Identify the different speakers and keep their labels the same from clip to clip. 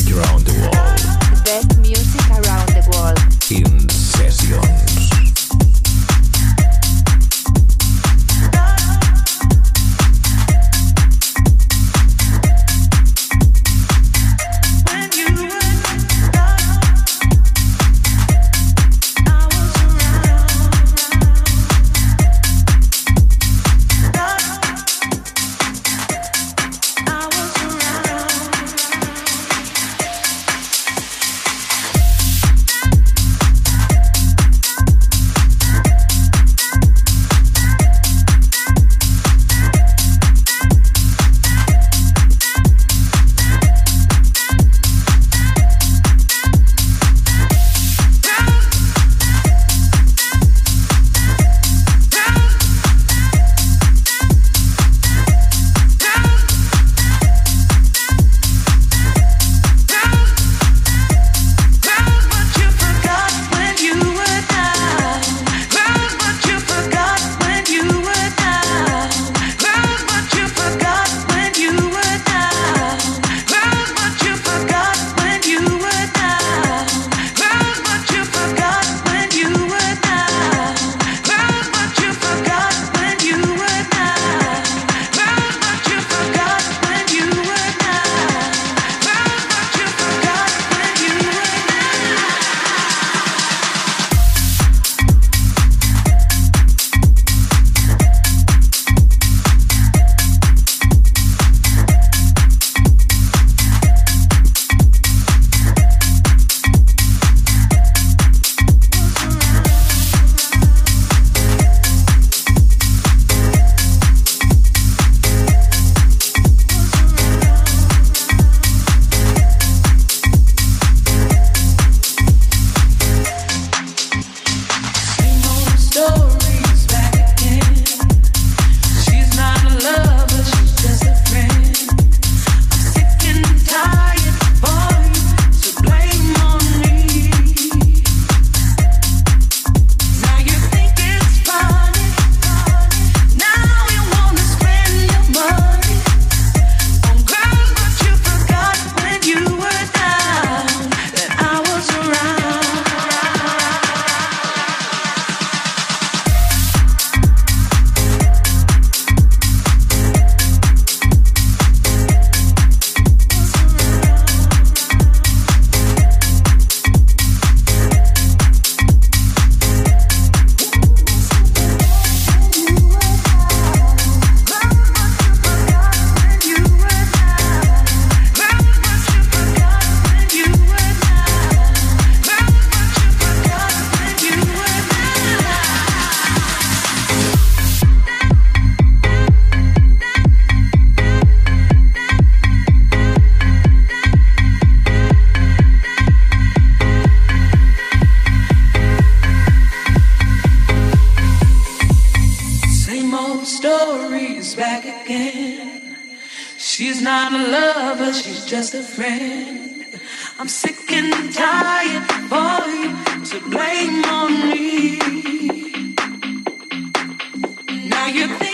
Speaker 1: Music around the world.
Speaker 2: She's not a
Speaker 1: lover, she's
Speaker 3: just a friend. I'm sick and tired for you to blame on me.
Speaker 4: Now you
Speaker 5: think.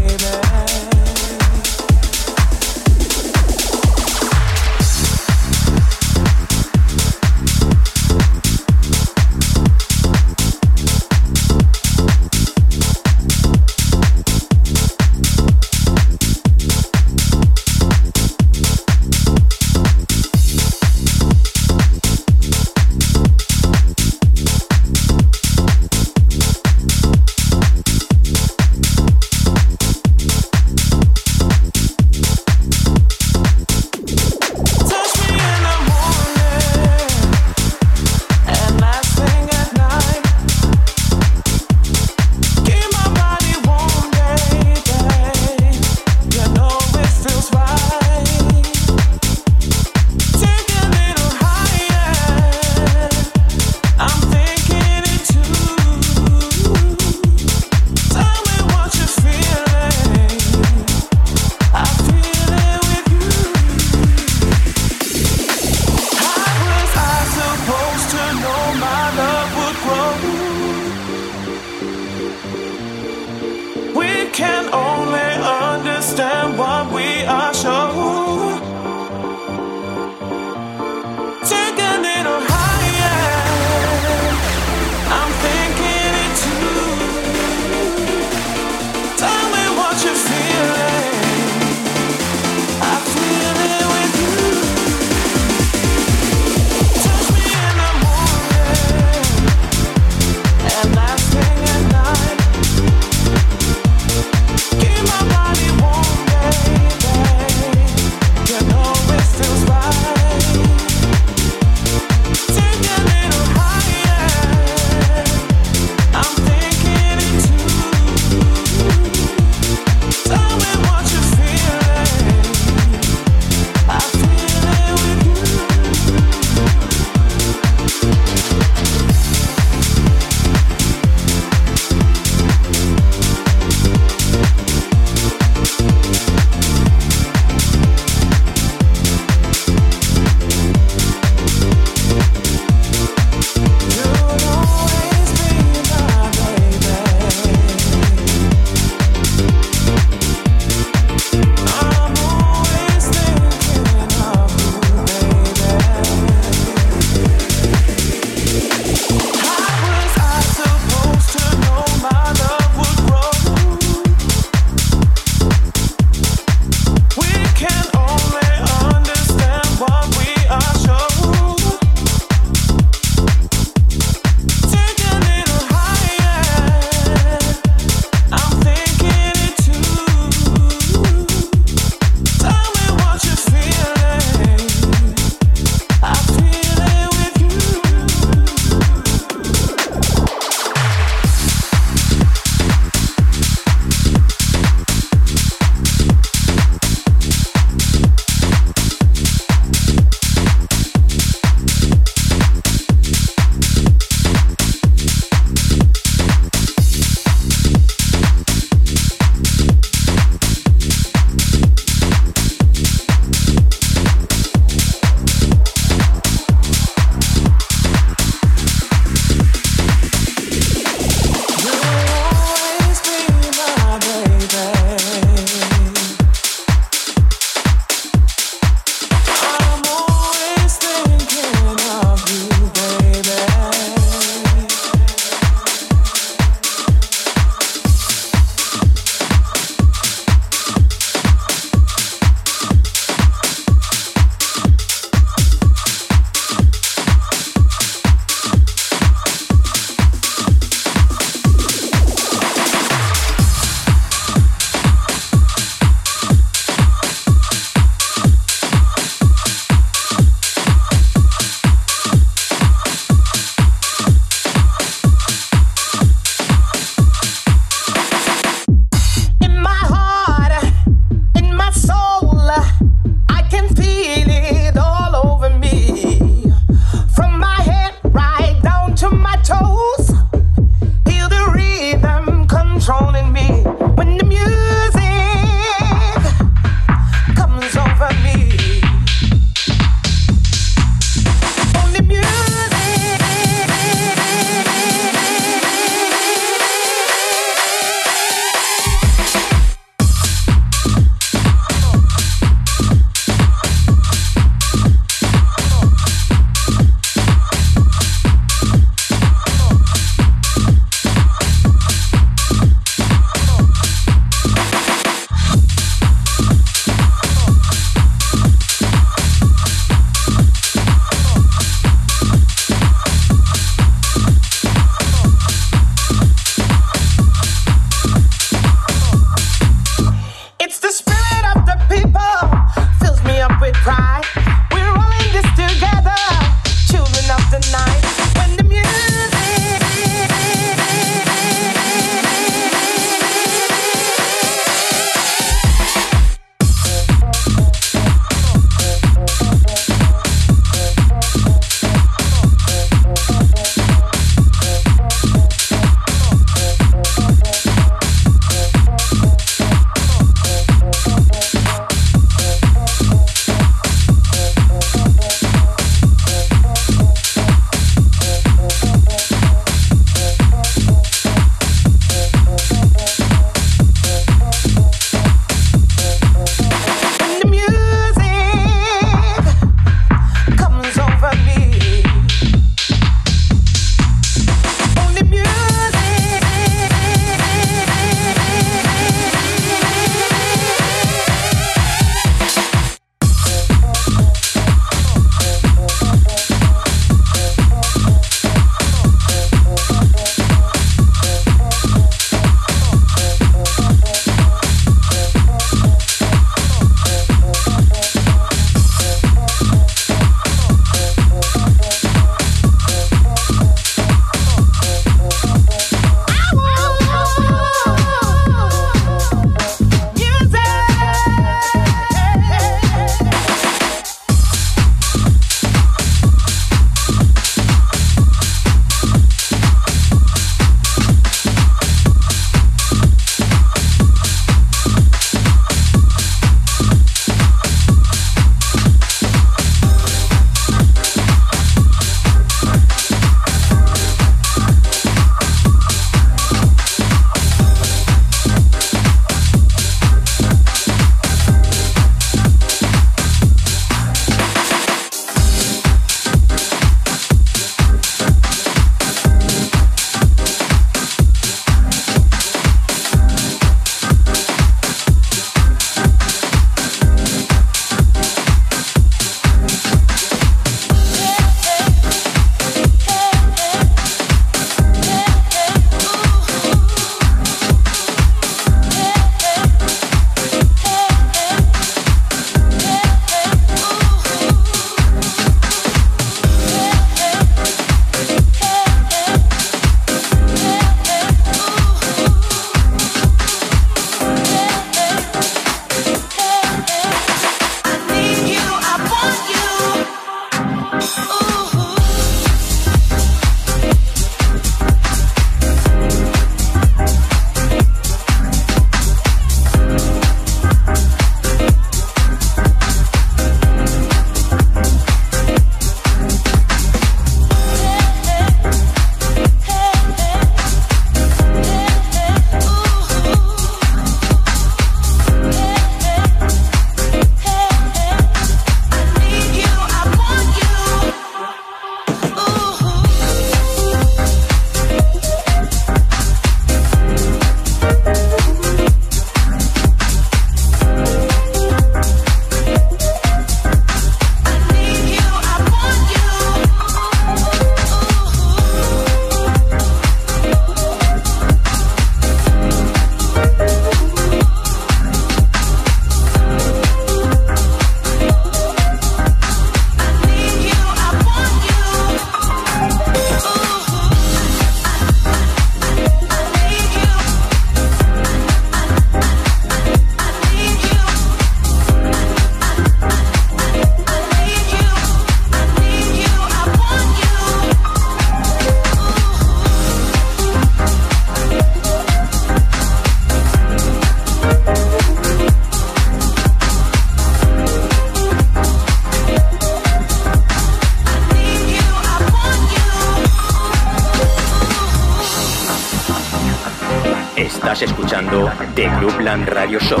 Speaker 5: Clubland Radio Show.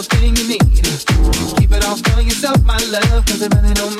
Speaker 6: everything else, you need. Keep it all for yourself, my love, cause it really don't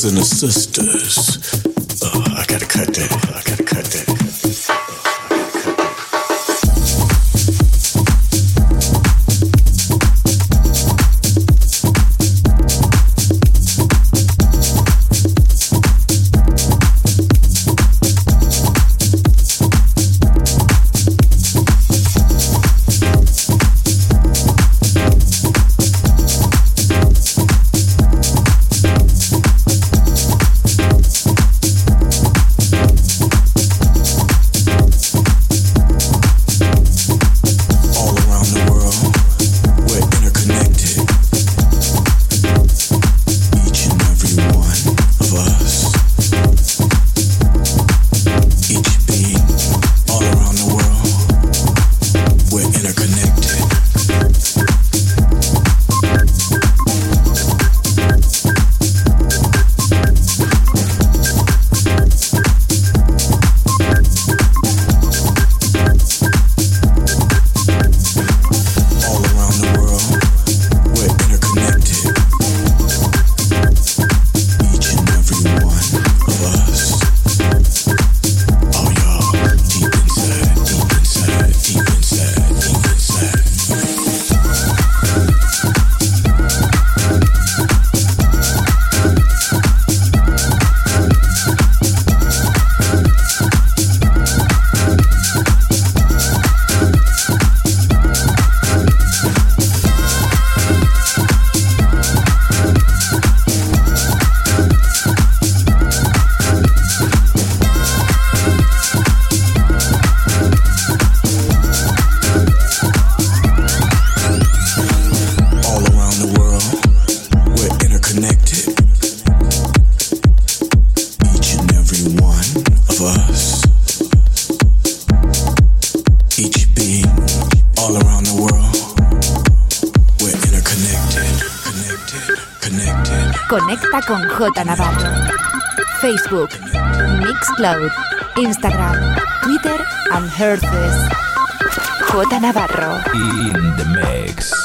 Speaker 7: brothers and the sisters. Uh, I gotta cut that.
Speaker 2: Instagram, Twitter and Herces. J Navarro.
Speaker 1: In the mix.